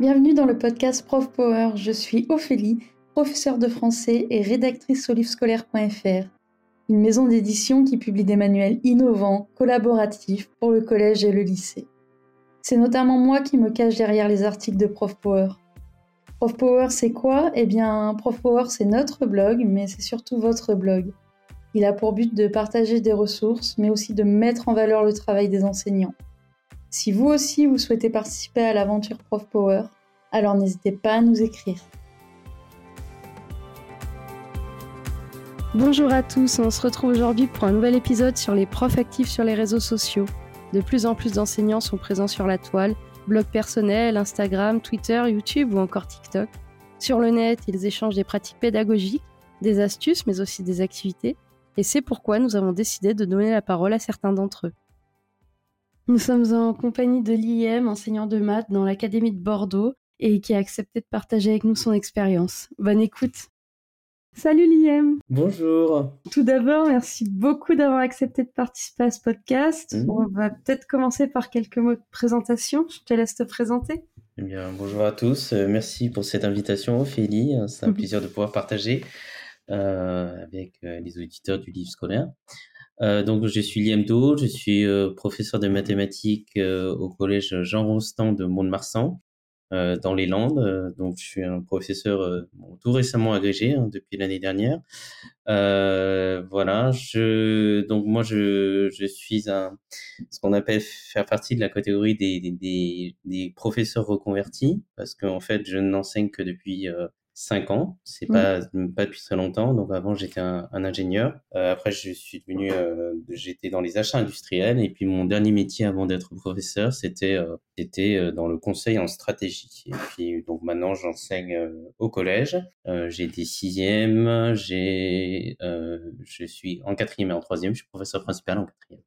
Bienvenue dans le podcast Prof Power. Je suis Ophélie, professeure de français et rédactrice au livrescolaire.fr, une maison d'édition qui publie des manuels innovants, collaboratifs pour le collège et le lycée. C'est notamment moi qui me cache derrière les articles de Prof Power. Prof Power, c'est quoi? Eh bien, Prof Power, c'est notre blog, mais c'est surtout votre blog. Il a pour but de partager des ressources, mais aussi de mettre en valeur le travail des enseignants. Si vous aussi vous souhaitez participer à l'aventure Prof Power, alors n'hésitez pas à nous écrire. Bonjour à tous, on se retrouve aujourd'hui pour un nouvel épisode sur les profs actifs sur les réseaux sociaux. De plus en plus d'enseignants sont présents sur la toile, blog personnel, Instagram, Twitter, YouTube ou encore TikTok. Sur le net, ils échangent des pratiques pédagogiques, des astuces mais aussi des activités, et c'est pourquoi nous avons décidé de donner la parole à certains d'entre eux. Nous sommes en compagnie de l'IM, enseignant de maths dans l'Académie de Bordeaux, et qui a accepté de partager avec nous son expérience. Bonne écoute. Salut l'IM. Bonjour. Tout d'abord, merci beaucoup d'avoir accepté de participer à ce podcast. Mhm. On va peut-être commencer par quelques mots de présentation. Je te laisse te présenter. Eh bien, bonjour à tous. Euh, merci pour cette invitation, Ophélie. Euh, C'est un Mhm. plaisir de pouvoir partager euh, avec les auditeurs du livre scolaire. Euh, donc, je suis Liam Do, je suis euh, professeur de mathématiques euh, au collège Jean Rostand de Mont-de-Marsan, euh, dans les Landes. Euh, donc, je suis un professeur bon, tout récemment agrégé hein, depuis l'année dernière. Voilà, je donc moi je, je suis un ce qu'on appelle faire partie de la catégorie des, des, des, des professeurs reconvertis parce qu'en fait je n'enseigne que depuis cinq ans, c'est pas pas depuis très longtemps. Donc avant j'étais un, un ingénieur, Euh, après je suis devenu euh, j'étais dans les achats industriels et puis mon dernier métier avant d'être professeur c'était euh, c'était euh, dans le conseil en stratégie. Et puis donc maintenant j'enseigne au collège. J'ai des sixièmes, j'ai, je suis en quatrième et en troisième, je suis professeur principal en quatrième.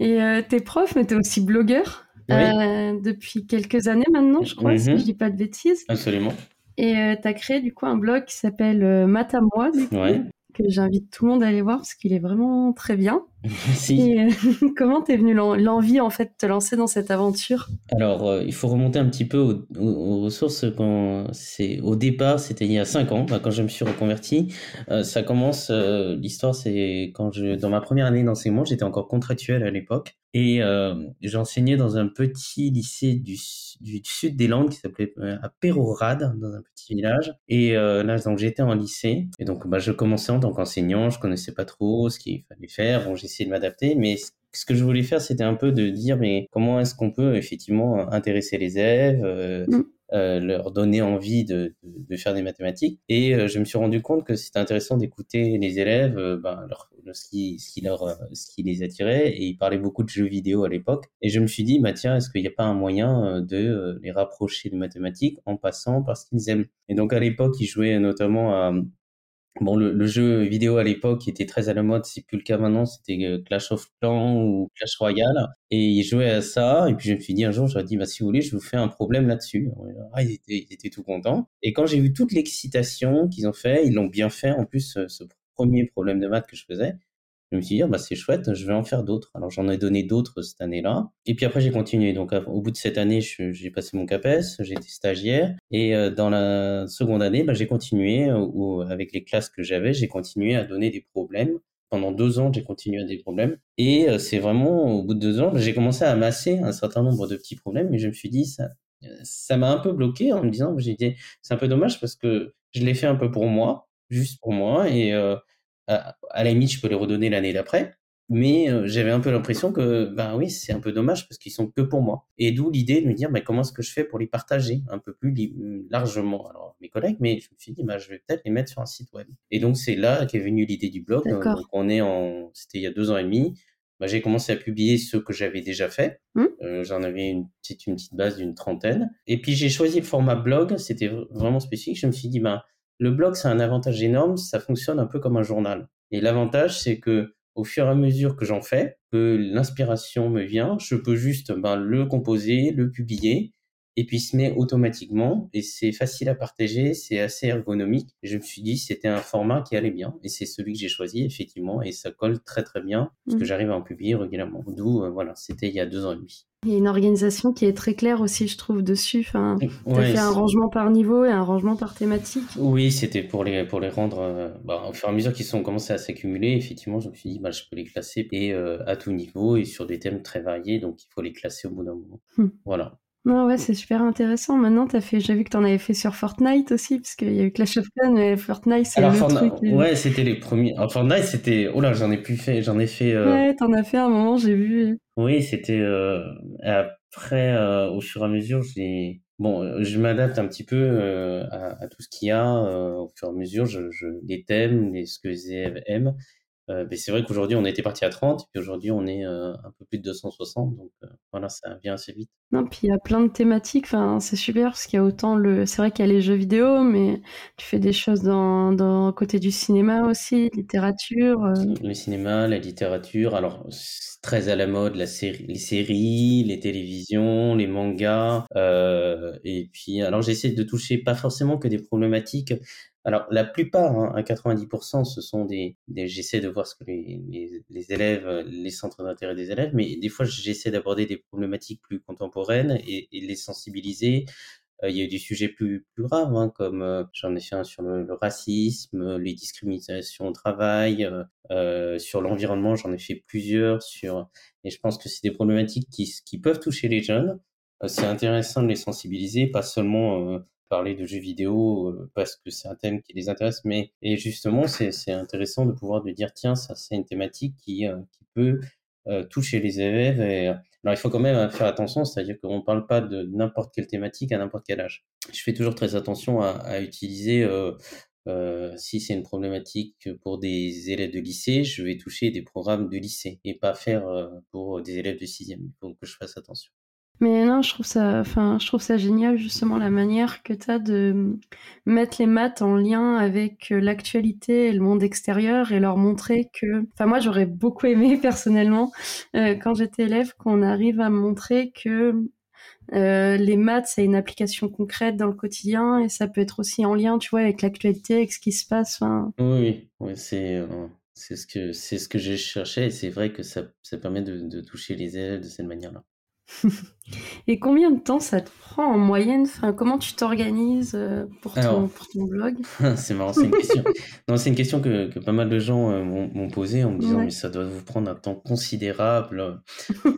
Et t'es prof, mais t'es aussi blogueur Oui. depuis quelques années maintenant, je crois, si Mhm. je dis pas de bêtises. Absolument. Et euh, t'as créé du coup un blog qui s'appelle euh, Math à moi, du coup, Ouais. que j'invite tout le monde à aller voir parce qu'il est vraiment très bien. Merci. Et euh, comment t'es venu l'en- l'envie en fait de te lancer dans cette aventure? Alors, euh, il faut remonter un petit peu aux, aux- ressources. Quand c'est au départ, c'était il y a cinq ans, bah, quand je me suis reconverti. Ça commence. L'histoire, c'est quand je, dans ma première année d'enseignement, j'étais encore contractuel à l'époque et euh, j'enseignais dans un petit lycée du, su- du sud des Landes qui s'appelait euh, à Pérorade, dans un petit village. Et euh, là, donc j'étais en lycée et donc bah, je commençais en tant qu'enseignant. Je connaissais pas trop ce qu'il fallait faire. Bon, j'essayais de m'adapter, mais ce que je voulais faire, c'était un peu de dire, mais comment est-ce qu'on peut effectivement intéresser les élèves, euh, Mm. euh, leur donner envie de, de, de faire des mathématiques. Et euh, je me suis rendu compte que c'était intéressant d'écouter les élèves, ben, leur, ce, qui, euh, les attirait. Et ils parlaient beaucoup de jeux vidéo à l'époque. Et je me suis dit, bah, tiens, est-ce qu'il n'y a pas un moyen euh, de euh, les rapprocher des mathématiques en passant par ce qu'ils aiment? Et donc à l'époque, ils jouaient notamment à Bon, le, jeu vidéo à l'époque était très à la mode, c'est plus le cas maintenant, c'était Clash of Clans ou Clash Royale. Et ils jouaient à ça, et puis je me suis dit un jour, j'aurais dit, bah, si vous voulez, je vous fais un problème là-dessus. Ah, ils étaient, tout contents. Et quand j'ai vu toute l'excitation qu'ils ont fait, ils l'ont bien fait, en plus, ce premier problème de maths que je faisais, je me suis dit, ah, bah, c'est chouette, je vais en faire d'autres. Alors j'en ai donné d'autres cette année-là. Et puis après, j'ai continué. Donc au bout de cette année, j'ai passé mon CAPES, j'ai été stagiaire. Et euh, dans la seconde année, bah, j'ai continué, euh, avec les classes que j'avais, j'ai continué à donner des problèmes. Pendant deux ans, j'ai continué à des problèmes. Et euh, c'est vraiment, au bout de deux ans, j'ai commencé à amasser un certain nombre de petits problèmes. Mais je me suis dit, ça ça m'a un peu bloqué en me disant, j'ai dit, c'est un peu dommage parce que je l'ai fait un peu pour moi, juste pour moi. Et euh, à, à la limite, je peux les redonner l'année d'après. Mais euh, j'avais un peu l'impression que, ben oui, c'est un peu dommage parce qu'ils sont que pour moi. Et d'où l'idée de me dire, ben, comment est-ce que je fais pour les partager un peu plus li- largement? Alors, mes collègues, mais je me suis dit, ben, je vais peut-être les mettre sur un site web. Et donc, c'est là qu'est venue l'idée du blog. Donc, on est en, c'était il y a deux ans et demi. Ben, j'ai commencé à publier ce que j'avais déjà fait. Hmm. Euh, J'en avais une petite, une petite base d'une trentaine. Et puis, j'ai choisi le format blog. C'était vraiment spécifique. Je me suis dit, ben, le blog, c'est un avantage énorme. Ça fonctionne un peu comme un journal. Et l'avantage, c'est que au fur et à mesure que j'en fais, que l'inspiration me vient, je peux juste ben, le composer, le publier, et puis il se met automatiquement, et c'est facile à partager, c'est assez ergonomique. Je me suis dit c'était un format qui allait bien, et c'est celui que j'ai choisi effectivement, et ça colle très très bien, parce que Mhm. j'arrive à en publier régulièrement. D'où, euh, voilà, c'était il y a deux ans et demi. Il y a une organisation qui est très claire aussi, je trouve, dessus. Enfin, tu as Ouais, fait un rangement par niveau et un rangement par thématique. oui, c'était pour les, pour les rendre, euh, bah, au fur et à mesure qu'ils sont commencé à s'accumuler, effectivement, je me suis dit, bah, je peux les classer et, euh, à tout niveau et sur des thèmes très variés, donc il faut les classer au bout d'un moment. Hmm. Voilà. Non, ouais, c'est super intéressant. Maintenant, t'as fait, j'ai vu que tu en avais fait sur Fortnite aussi, parce qu'il y a eu Clash of Clans, mais Fortnite, c'est Alors, le Fortnite, truc. euh, ouais, c'était les premiers. Alors, Fortnite, c'était, oh là, j'en ai plus fait, j'en ai fait, euh, Ouais, t'en as fait un moment, j'ai vu. Oui, c'était euh, après, euh, au fur et à mesure, j'ai bon, euh, je m'adapte un petit peu euh, à, à tout ce qu'il y a euh, au fur et à mesure, je, je les thèmes, les, ce que les élèves aiment. Euh, mais c'est vrai qu'aujourd'hui, on était parti à 30, puis aujourd'hui, on est euh, un peu plus de 260, donc euh, voilà, ça vient assez vite. Non, puis il y a plein de thématiques. Enfin, c'est super parce qu'il y a autant le. C'est vrai qu'il y a les jeux vidéo, mais tu fais des choses dans, dans côté du cinéma aussi, littérature. Le cinéma, la littérature, alors c'est très à la mode, la série, les séries, les télévisions, les mangas, euh, et puis alors j'essaie de toucher pas forcément que des problématiques. Alors la plupart, hein, à 90%, ce sont des, des j'essaie de voir ce que les, les, élèves, euh, les centres d'intérêt des élèves, mais des fois j'essaie d'aborder des problématiques plus contemporaines et, et les sensibiliser. Euh, Il y a eu des sujets plus, plus graves, hein, comme euh, j'en ai fait un sur le, racisme, les discriminations au travail, euh, euh, sur l'environnement, j'en ai fait plusieurs. Sur... Et je pense que c'est des problématiques qui, qui peuvent toucher les jeunes. Euh, c'est intéressant de les sensibiliser, pas seulement parler de jeux vidéo euh, parce que c'est un thème qui les intéresse, mais et justement, c'est intéressant de pouvoir de dire tiens, ça c'est une thématique qui, euh, qui peut euh, toucher les élèves. Et, alors il faut quand même faire attention, c'est-à-dire qu'on ne parle pas de n'importe quelle thématique à n'importe quel âge. Je fais toujours très attention à, utiliser si c'est une problématique pour des élèves de lycée, je vais toucher des programmes de lycée et pas faire pour des élèves de sixième. Il faut que je fasse attention. Mais non, je trouve ça, enfin, génial justement la manière que tu as de mettre les maths en lien avec euh, l'actualité et le monde extérieur et leur montrer que, enfin, moi j'aurais beaucoup aimé personnellement euh, quand j'étais élève qu'on arrive à montrer que euh, les maths c'est une application concrète dans le quotidien et ça peut être aussi en lien, tu vois, avec l'actualité, avec ce qui se passe. Oui, oui, c'est ce que ce que j'ai cherché et c'est vrai que ça, permet de, de toucher les élèves de cette manière-là. Et combien de temps ça te prend en moyenne enfin, Comment tu t'organises euh, pour, ton, Alors. pour ton blog? C'est marrant, c'est une question. Non, c'est une question que, que pas mal de gens euh, m'ont m'ont posée en me disant Ouais. mais ça doit vous prendre un temps considérable.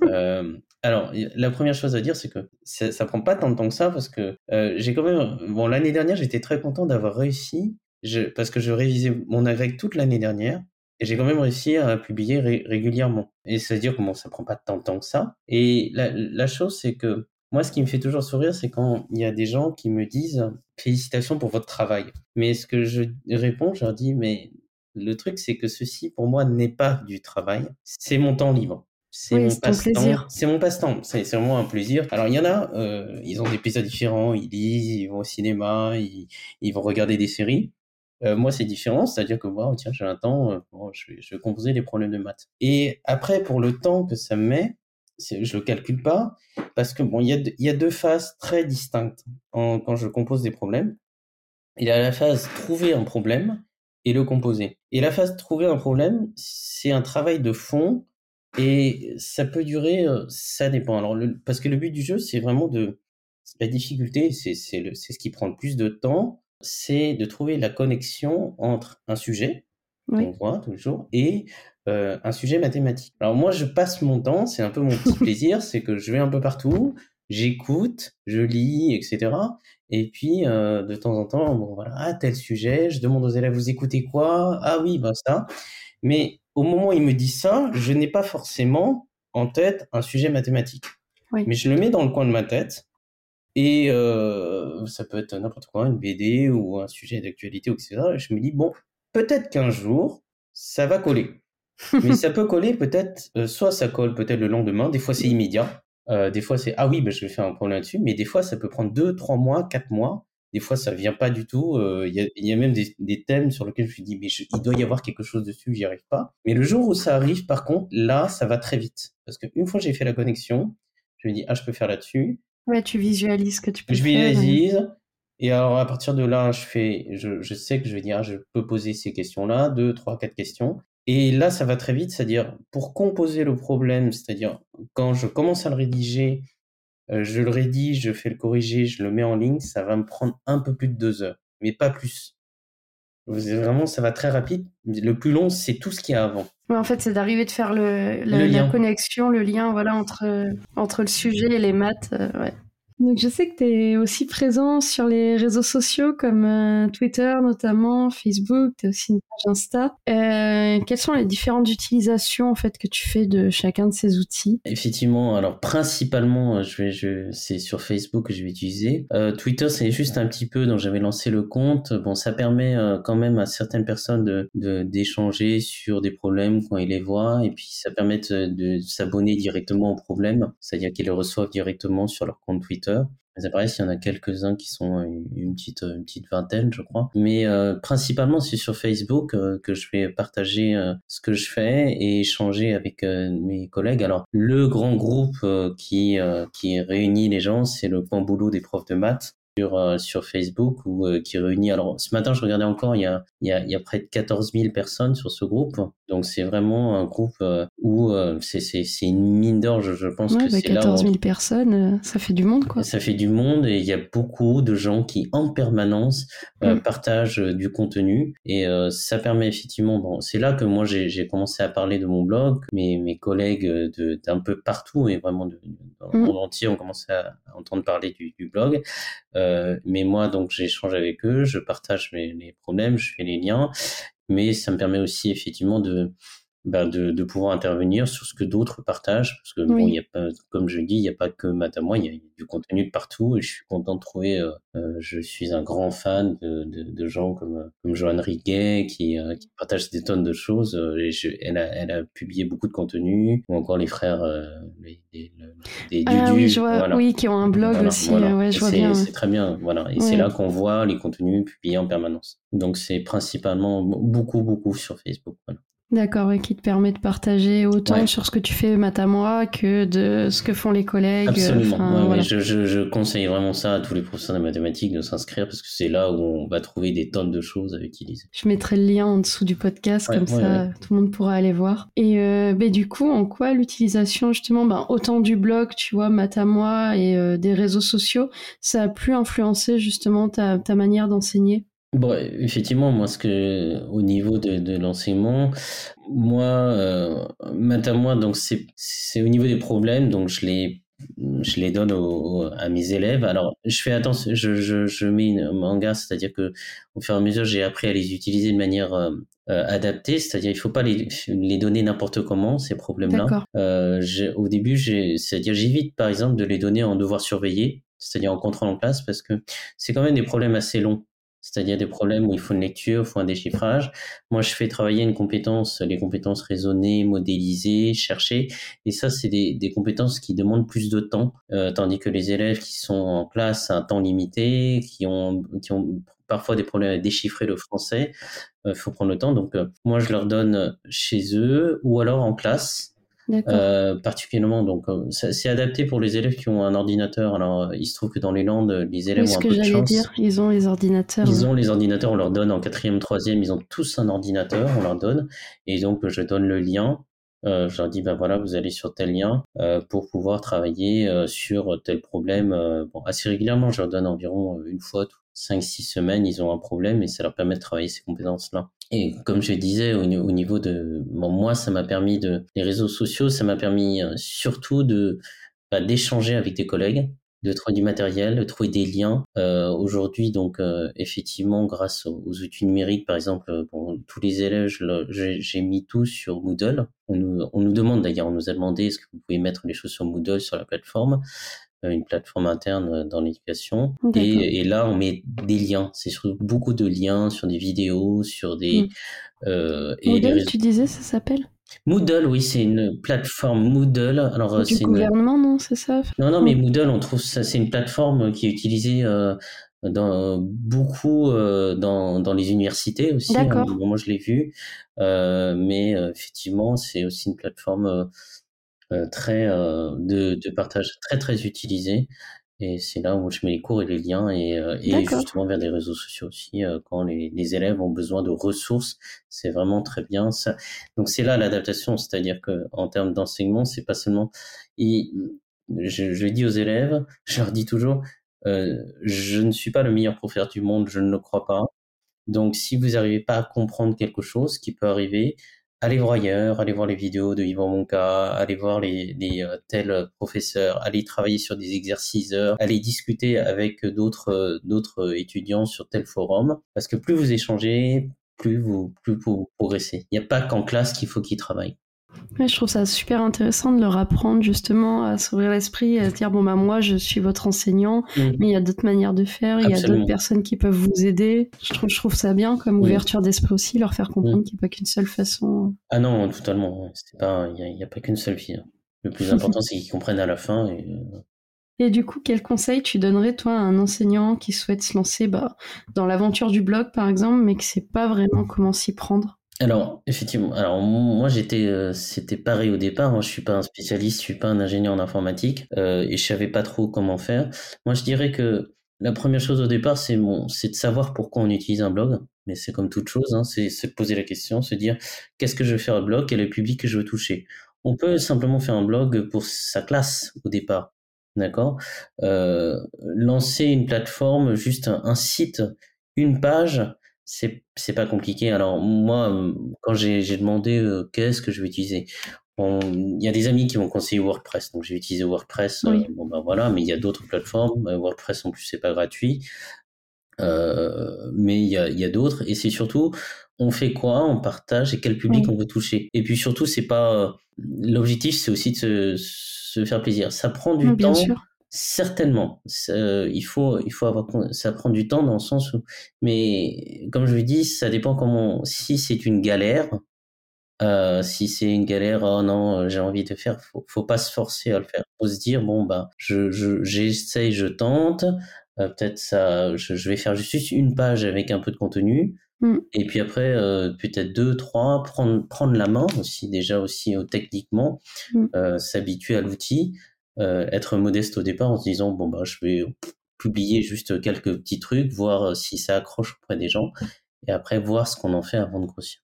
Euh, alors, la première chose à dire, c'est que ça, ça prend pas tant de temps que ça parce que euh, j'ai quand même. Bon, l'année dernière, j'étais très content d'avoir réussi je, parce que je révisais mon agrég toute l'année dernière et j'ai quand même réussi à publier ré- régulièrement. Et c'est-à-dire que bon, ça prend pas tant de temps que ça. Et la, la chose, c'est que moi, ce qui me fait toujours sourire, c'est quand il y a des gens qui me disent félicitations pour votre travail. Mais ce que je réponds, je leur dis, mais le truc, c'est que ceci, pour moi, n'est pas du travail. C'est mon temps libre. C'est Oui, mon passe-temps. C'est mon passe-temps. C'est c'est vraiment un plaisir. Alors, il y en a, euh, ils ont des plaisirs différents. Ils lisent, ils vont au cinéma, ils, ils vont regarder des séries. Euh, moi, c'est différent, c'est-à-dire que moi, tiens, j'ai un temps, euh, bon, je, vais, je vais composer des problèmes de maths. Et après, pour le temps que ça me met, je le calcule pas, parce que bon, il y a, y a deux phases très distinctes en- quand je compose des problèmes. Il y a la phase trouver un problème et le composer. Et la phase trouver un problème, c'est un travail de fond et ça peut durer, euh, ça dépend. Alors, le- parce que le but du jeu, c'est vraiment de, la difficulté, c'est c'est ce qui prend le plus de temps, c'est de trouver la connexion entre un sujet Oui. qu'on voit tous les jours et euh, un sujet mathématique. Alors moi, je passe mon temps, c'est un peu mon petit plaisir, c'est que je vais un peu partout, j'écoute, je lis, etc. Et puis euh, de temps en temps, bon voilà, ah, tel sujet, je demande aux élèves, vous écoutez quoi? Ah oui, ben ça. Mais au moment où ils me disent ça, je n'ai pas forcément en tête un sujet mathématique. Oui. Mais je le mets dans le coin de ma tête. Et euh, ça peut être n'importe quoi, une BD ou un sujet d'actualité, etc. Et je me dis, bon, peut-être qu'un jour, ça va coller. Mais ça peut coller peut-être, euh, soit ça colle peut-être le lendemain, des fois c'est immédiat, euh, des fois c'est, ah oui, ben, je vais faire un problème là-dessus, mais des fois ça peut prendre deux, trois mois, quatre mois, des fois ça vient pas du tout, euh, il y, y a même des, des thèmes sur lesquels je me suis dit, mais je- il doit y avoir quelque chose dessus, j'y arrive pas. Mais le jour où ça arrive, par contre, là, ça va très vite. Parce qu'une fois que j'ai fait la connexion, je me dis, ah, je peux faire là-dessus, Ouais, tu visualises ce que tu peux je faire. et- visualise. Et alors, à partir de là, je fais, je, je sais que je vais dire, je peux poser ces questions-là, deux, trois, quatre questions. Et là, ça va très vite, c'est-à-dire pour composer le problème, c'est-à-dire quand je commence à le rédiger, euh, je le rédige, je fais le corriger, je le mets en ligne, ça va me prendre un peu plus de deux heures, mais pas plus. Vraiment, ça va très rapide. Le plus long, c'est tout ce qu'il y a avant. En fait, c'est d'arriver de faire le, la, connexion, le lien voilà, entre, entre le sujet et les maths. Euh, ouais. Donc je sais que tu es aussi présent sur les réseaux sociaux comme euh, Twitter notamment, Facebook, tu as aussi une page Insta. Euh, quelles sont les différentes utilisations en fait que tu fais de chacun de ces outils? Effectivement, alors principalement je vais je c'est sur Facebook que je vais utiliser. Euh, Twitter c'est juste un petit peu donc j'avais lancé le compte. Bon, ça permet euh, quand même à certaines personnes de d'échanger sur des problèmes quand ils les voient et puis ça permet de, de s'abonner directement aux problèmes, c'est-à-dire qu'ils les reçoivent directement sur leur compte Twitter c'est pareil, il y en a quelques-uns qui sont une petite, une petite vingtaine, je crois. Mais euh, principalement, c'est sur Facebook euh, que je vais partager euh, ce que je fais et échanger avec mes collègues. Alors, le grand groupe qui, qui réunit les gens, c'est le point boulot des profs de maths sur, euh, sur Facebook ou euh, qui réunit. Alors, ce matin, je regardais encore, il y a, il y a, il y a près de 14 000 personnes sur ce groupe. Donc, c'est vraiment un groupe euh, où c'est, c'est, c'est une mine d'or, je, je pense que bah, c'est 14 000 personnes, ça fait du monde, quoi. Ça fait du monde et il y a beaucoup de gens qui, en permanence, mm. partagent du contenu et ça permet effectivement, bon, c'est là que moi, j'ai, j'ai commencé à parler de mon blog. Mes, mes collègues de, d'un peu partout et vraiment de, dans le mm. monde entier ont commencé à entendre parler du, du blog. Euh, mais moi, donc, j'échange avec eux, je partage mes, mes, problèmes, je fais les liens, mais ça me permet aussi effectivement de bah, de, de, pouvoir intervenir sur ce que d'autres partagent, parce que bon, il y a pas, comme je dis, il n'y a pas que Matt à moi, il y a du contenu de partout, et je suis content de trouver. Euh, euh je suis un grand fan de, de, de gens comme comme Joanne Riguet qui, euh, qui partage des tonnes de choses. Euh, et je, elle, a, elle a publié beaucoup de contenu, ou encore les frères les, les, ah, oui, je vois, oui, qui ont un blog aussi. Ouais, je vois bien. C'est très bien, voilà. Et c'est là qu'on voit les contenus publiés en permanence. Donc c'est principalement beaucoup beaucoup sur Facebook. Voilà. D'accord, et qui te permet de partager autant sur ce que tu fais mat à moi que de ce que font les collègues. Absolument. je, je, je, conseille vraiment ça à tous les professeurs de mathématiques de s'inscrire parce que c'est là où on va trouver des tonnes de choses à utiliser. Je mettrai le lien en dessous du podcast, comme ça tout le monde pourra aller voir. Et euh, ben, du coup, en quoi l'utilisation justement, ben, autant du blog, tu vois, mat à moi et euh, des réseaux sociaux, ça a pu influencer justement ta, ta manière d'enseigner? Bon, effectivement, moi, ce que, au niveau de, de l'enseignement, moi, euh, maintenant, moi, donc c'est, c'est au niveau des problèmes, donc je les, je les donne à mes élèves. Alors, je fais attention, je, je, je mets une manga, c'est-à-dire que au fur et à mesure, j'ai appris à les utiliser de manière euh, euh, adaptée, c'est-à-dire il faut pas les, les donner n'importe comment ces problèmes-là. Euh, au début, j'ai, c'est-à-dire j'évite par exemple de les donner en devoir surveiller, c'est-à-dire en contrôle en classe, parce que c'est quand même des problèmes assez longs. C'est-à-dire des problèmes où il faut une lecture, il faut un déchiffrage. Moi, je fais travailler une compétence, les compétences raisonnées, modélisées, chercher. Et ça, c'est des, des, compétences qui demandent plus de temps, euh, tandis que les élèves qui sont en classe à un temps limité, qui ont, qui ont parfois des problèmes à déchiffrer le français, il euh, faut prendre le temps. Donc, euh, moi, je leur donne chez eux ou alors en classe. Euh, particulièrement, donc euh, c'est adapté pour les élèves qui ont un ordinateur. Alors, euh, il se trouve que dans les Landes, les élèves ont un peu de chance. dire, ils ont les ordinateurs. Ils ont les ordinateurs, on leur donne en quatrième, troisième, ils ont tous un ordinateur, on leur donne, et donc je donne le lien. Euh, je leur dis, ben voilà, vous allez sur tel lien euh, pour pouvoir travailler euh, sur tel problème. assez régulièrement, je leur donne environ une fois, cinq, six semaines, ils ont un problème et ça leur permet de travailler ces compétences-là. Et comme je disais, au, niveau de moi, ça m'a permis de les réseaux sociaux, ça m'a permis surtout de bah, d'échanger avec des collègues, de trouver du matériel, de trouver des liens. Euh, Aujourd'hui, donc euh, effectivement, grâce aux, outils numériques, par exemple, bon, tous les élèves, j'ai mis tout sur Moodle. On nous, on nous demande d'ailleurs, on nous a demandé est-ce que vous pouvez mettre les choses sur Moodle sur la plateforme. Euh, une plateforme interne euh, dans l'éducation. Et, et, là, on met des liens. C'est sur beaucoup de liens, sur des vidéos, sur des. Hmm. Euh, Moodle, tu disais, ça s'appelle? Moodle, oui, c'est une plateforme Moodle. Alors, du gouvernement, non, c'est ça Non, non, mais Moodle, on trouve ça, c'est une plateforme qui est utilisée euh, dans beaucoup euh, dans, dans les universités aussi. Hein, moi, je l'ai vu, euh, mais effectivement, c'est aussi une plateforme euh, très euh, de, de, partage très très utilisé Et c'est là où je mets les cours et les liens et, euh, et justement vers des réseaux sociaux aussi euh, quand les, les, élèves ont besoin de ressources, c'est vraiment très bien ça. Donc c'est là l'adaptation, c'est-à-dire que en termes d'enseignement, c'est pas seulement et je, je dis aux élèves, je leur dis toujours, euh, je ne suis pas le meilleur professeur du monde, je ne le crois pas. Donc si vous n'arrivez pas à comprendre quelque chose qui peut arriver, allez voir ailleurs, allez voir les vidéos de Yvan Monca, allez voir les, les euh, tels professeurs, allez travailler sur des exercices, allez discuter avec d'autres euh, d'autres étudiants sur tel forum, parce que plus vous échangez, plus vous plus vous progressez. Il n'y a pas qu'en classe qu'il faut qu'ils travaillent je trouve ça super intéressant de leur apprendre justement à s'ouvrir l'esprit, à se dire bon bah moi je suis votre enseignant, mm. mais il y a d'autres manières de faire, il y a d'autres personnes qui peuvent vous aider. Je trouve, je trouve ça bien comme ouverture d'esprit aussi, leur faire comprendre mm. qu'il n'y a pas qu'une seule façon. Ah non, totalement. Il n'y a, pas qu'une seule fille. Hein. Le plus important c'est qu'ils comprennent à la fin. Et... Euh, et du coup, quel conseil tu donnerais toi à un enseignant qui souhaite se lancer bah, dans l'aventure du blog par exemple, mais qui ne sait pas vraiment comment s'y prendre? Alors, effectivement, alors moi j'étais, euh, c'était pareil au départ. Moi, je suis pas un spécialiste, je suis pas un ingénieur en informatique euh, et je savais pas trop comment faire. Moi, je dirais que la première chose au départ, c'est bon, c'est de savoir pourquoi on utilise un blog. Mais c'est comme toute chose, hein, c'est se poser la question, se dire qu'est-ce que je veux faire un blog, quel est le public que je veux toucher? On peut simplement faire un blog pour sa classe au départ, d'accord? Euh, Lancer une plateforme, juste un site, une page c'est c'est pas compliqué. Alors moi, euh, quand j'ai demandé euh, qu'est-ce que je vais utiliser, il y a des amis qui m'ont conseillé WordPress, donc j'ai utilisé WordPress. Euh, bon ben voilà, mais il y a d'autres plateformes. WordPress en plus c'est pas gratuit, mais il y a, y a d'autres. Et c'est surtout, on fait quoi, on partage et quel public on veut toucher. Et puis surtout, c'est pas l'objectif, c'est aussi de se, se, faire plaisir. Ça prend du temps. Certainement, il faut, il faut avoir, ça prend du temps dans le sens où, mais comme je vous dis, ça dépend comment. Si c'est une galère, euh, si c'est une galère, oh non, j'ai envie de faire, faut, faut pas se forcer à le faire. Faut se dire bon bah, je, je, j'essaye, je tente. Euh, peut-être ça, je, je, vais faire juste une page avec un peu de contenu. Mmh. Et puis après, euh, peut-être deux, trois, prendre, prendre la main aussi déjà aussi techniquement, euh, s'habituer à l'outil. Euh, être modeste au départ en se disant bon bah je vais publier juste quelques petits trucs, voir euh, si ça accroche auprès des gens, et après voir ce qu'on en fait avant de grossir.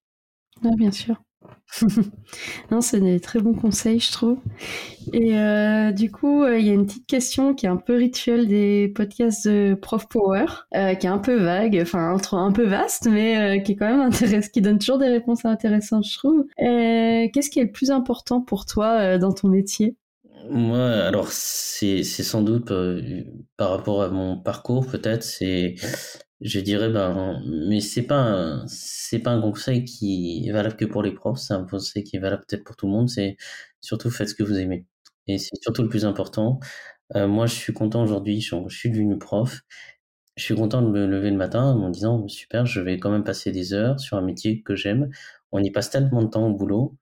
Ah, bien sûr. non, c'est des très bons conseils, je trouve. Et euh, du coup, il y a une petite question qui est un peu rituelle des podcasts de Prof Power, qui est un peu vague, enfin un peu vaste, mais qui est quand même intéressant, qui donne toujours des réponses intéressantes, je trouve. Qu'est-ce qui est le plus important pour toi dans ton métier? Moi, alors c'est c'est sans doute euh, par rapport à mon parcours peut-être c'est je dirais ben mais c'est pas c'est pas un conseil qui est valable que pour les profs, c'est un conseil qui est valable peut-être pour tout le monde, c'est surtout faites ce que vous aimez et c'est surtout le plus important. Euh, moi, je suis content aujourd'hui, je, suis devenu prof. Je suis content de me lever le matin en me disant super, je vais quand même passer des heures sur un métier que j'aime. On y passe tellement de temps au boulot,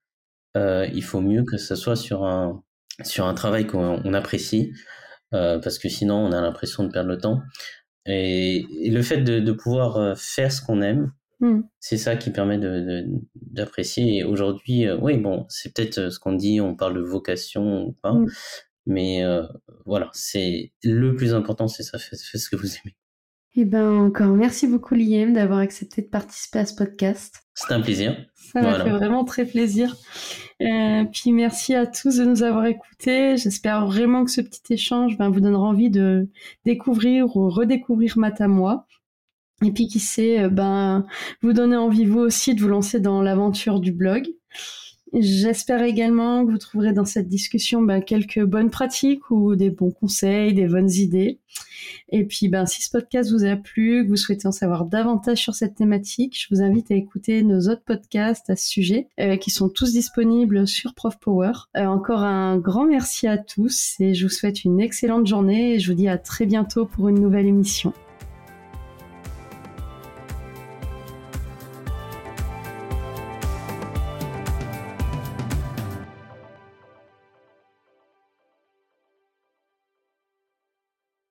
euh, il faut mieux que ce soit sur un sur un travail qu'on apprécie, euh, parce que sinon on a l'impression de perdre le temps. Et, le fait de, de, pouvoir euh, faire ce qu'on aime, hmm. c'est ça qui permet d'apprécier. Et aujourd'hui, euh, oui, bon, c'est peut-être ce qu'on dit, on parle de vocation ou pas, hmm. mais voilà, c'est le plus important, c'est ça, faites, ce que vous aimez. Et eh ben encore merci beaucoup Liam d'avoir accepté de participer à ce podcast. C'était un plaisir. Ça m'a fait vraiment très plaisir. Euh, puis merci à tous de nous avoir écoutés. J'espère vraiment que ce petit échange ben, vous donnera envie de découvrir ou redécouvrir Matamois. Et puis qui sait, euh, ben vous donner envie vous aussi de vous lancer dans l'aventure du blog. J'espère également que vous trouverez dans cette discussion ben, quelques bonnes pratiques ou des bons conseils, des bonnes idées. Et puis, ben, si ce podcast vous a plu, que vous souhaitez en savoir davantage sur cette thématique, je vous invite à écouter nos autres podcasts à ce sujet, euh, qui sont tous disponibles sur Prof Power. Euh, encore un grand merci à tous et je vous souhaite une excellente journée et je vous dis à très bientôt pour une nouvelle émission.